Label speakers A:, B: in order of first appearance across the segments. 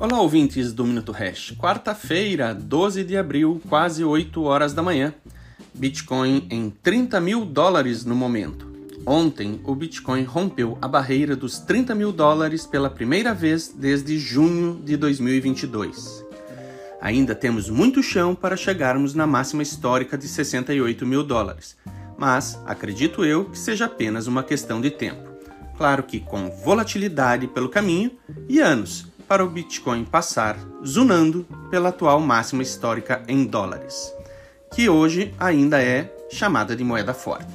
A: Olá, ouvintes do Minuto Hash. Quarta-feira, 12 de abril, quase 8 horas da manhã. Bitcoin em 30 mil dólares no momento. Ontem, o Bitcoin rompeu a barreira dos 30 mil dólares pela primeira vez desde junho de 2022. Ainda temos muito chão para chegarmos na máxima histórica de 68 mil dólares, mas acredito eu que seja apenas uma questão de tempo. Claro que com volatilidade pelo caminho e anos para o Bitcoin passar zunando pela atual máxima histórica em dólares, que hoje ainda é chamada de moeda forte.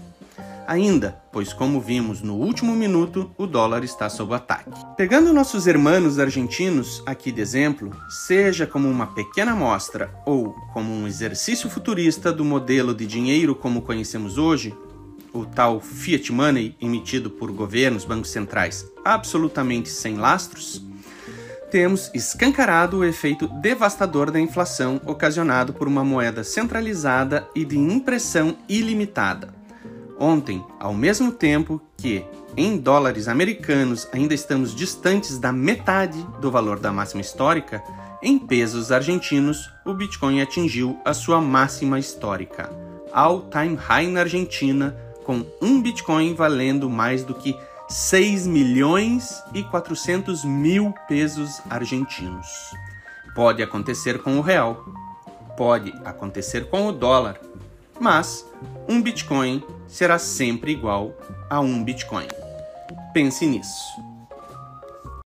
A: Ainda, pois como vimos no último minuto, o dólar está sob ataque. Pegando nossos irmãos argentinos aqui de exemplo, seja como uma pequena amostra ou como um exercício futurista do modelo de dinheiro como conhecemos hoje, o tal fiat money emitido por governos, bancos centrais, absolutamente sem lastros, temos escancarado o efeito devastador da inflação ocasionado por uma moeda centralizada e de impressão ilimitada. Ontem, ao mesmo tempo que em dólares americanos ainda estamos distantes da metade do valor da máxima histórica, em pesos argentinos o Bitcoin atingiu a sua máxima histórica, all-time high na Argentina, com um Bitcoin valendo mais do que 6 milhões e 400 mil pesos argentinos. Pode acontecer com o real, pode acontecer com o dólar, mas um Bitcoin será sempre igual a um Bitcoin. Pense nisso.